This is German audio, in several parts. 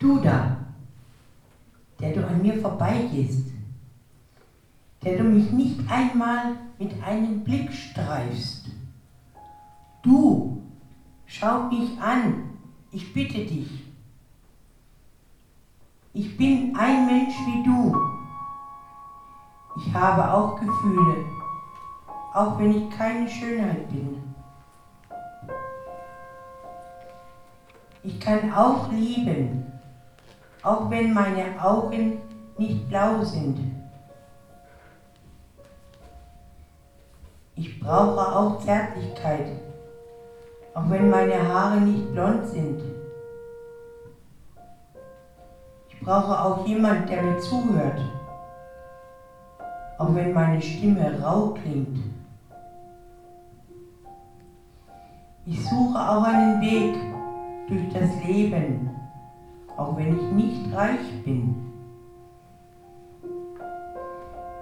Du da, der du an mir vorbeigehst, der du mich nicht einmal mit einem Blick streifst. Du, schau mich an, ich bitte dich. Ich bin ein Mensch wie du. Ich habe auch Gefühle, auch wenn ich keine Schönheit bin. Ich kann auch lieben, auch wenn meine Augen nicht blau sind. Ich brauche auch Zärtlichkeit, auch wenn meine Haare nicht blond sind. Ich brauche auch jemand, der mir zuhört, auch wenn meine Stimme rau klingt. Ich suche auch einen Weg durch das Leben, auch wenn ich nicht reich bin.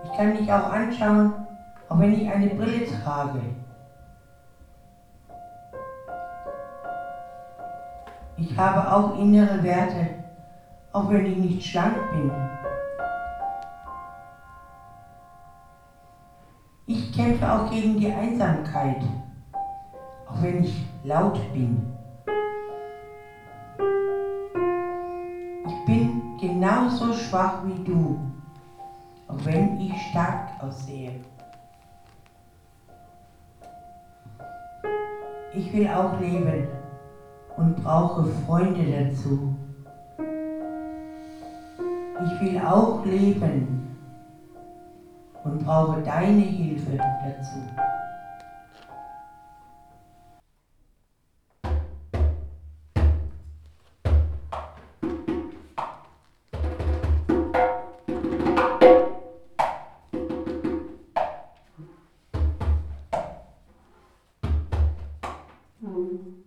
Ich kann mich auch anschauen, auch wenn ich eine Brille trage. Ich habe auch innere Werte, auch wenn ich nicht schlank bin. Ich kämpfe auch gegen die Einsamkeit, auch wenn ich laut bin. Ich bin genauso schwach wie du, auch wenn ich stark aussehe. Ich will auch leben und brauche Freunde dazu. Ich will auch leben und brauche deine Hilfe dazu. you.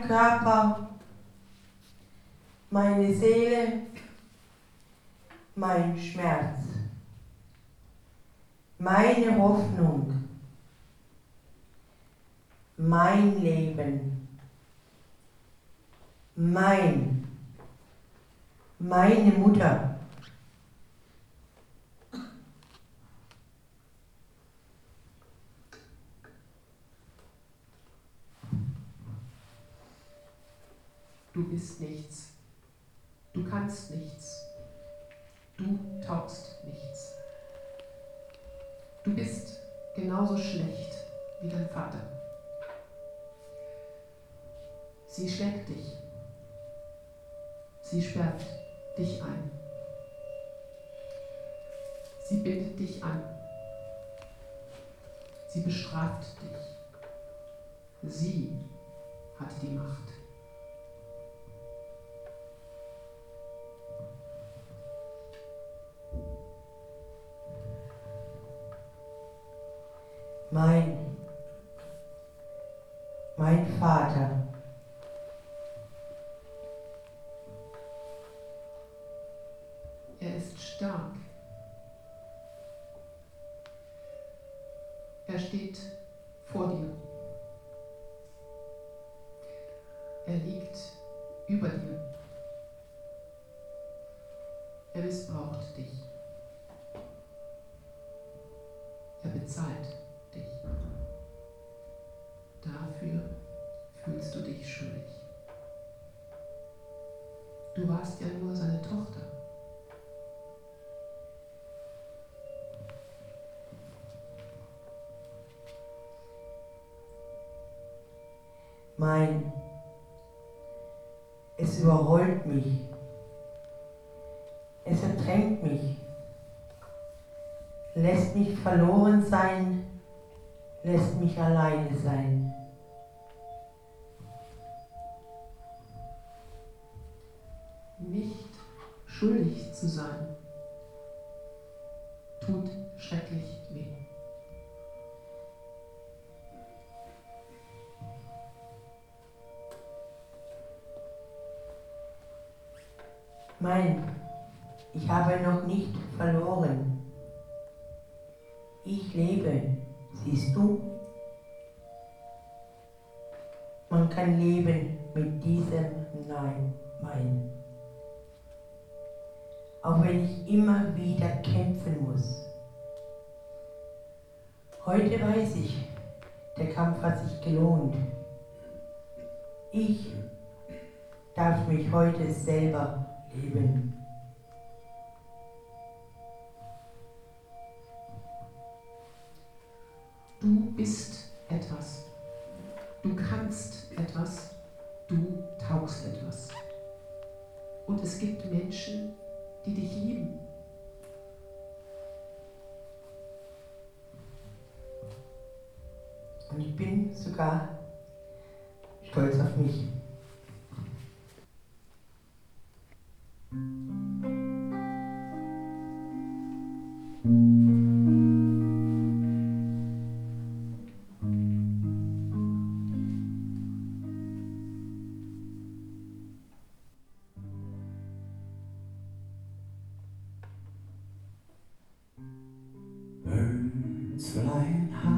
Körper, meine Seele, mein Schmerz, meine Hoffnung, mein Leben, mein, meine Mutter. Du bist nichts. Du kannst nichts. Du taugst nichts. Du bist genauso schlecht wie dein Vater. Sie schlägt dich. Sie sperrt dich ein. Sie bindet dich an. Sie bestraft dich. Sie hat die Macht. Mein, mein Vater. Er ist stark. Er steht vor dir. Er liegt über dir. Er missbraucht dich. Er bezahlt. Dafür fühlst du dich schuldig. Du warst ja nur seine Tochter. Mein, es überrollt mich. Es ertränkt mich. Lässt mich verloren sein, lässt mich alleine sein. Schuldig zu sein, tut schrecklich weh. Mein, ich habe noch nicht verloren. Ich lebe, siehst du? Man kann leben mit diesem Nein, mein. Auch wenn ich immer wieder kämpfen muss. Heute weiß ich, der Kampf hat sich gelohnt. Ich darf mich heute selber leben. Du bist Und ich bin sogar stolz auf mich. Birds flying.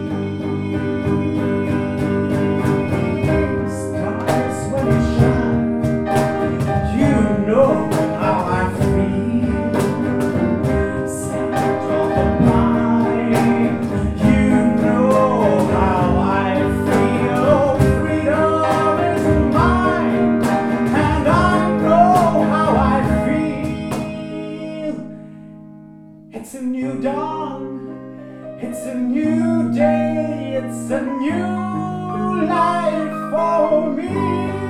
It's a new dawn, it's a new day, it's a new life for me.